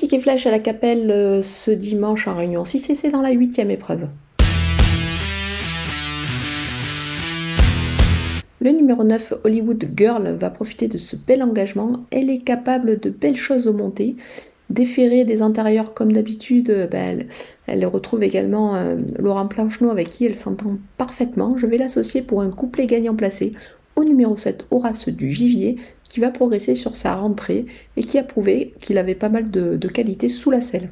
ticket flash à la Capelle euh, ce dimanche en réunion 6 et c'est dans la huitième épreuve. Le numéro 9, Hollywood Girl, va profiter de ce bel engagement. Elle est capable de belles choses au monté. Déférer des intérieurs comme d'habitude, ben, elle, retrouve également euh, Laurent Plancheneau avec qui elle s'entend parfaitement. Je vais l'associer pour un couplet gagnant placé numéro 7, Horace du Vivier, qui va progresser sur sa rentrée et qui a prouvé qu'il avait pas mal de, de qualité sous la selle.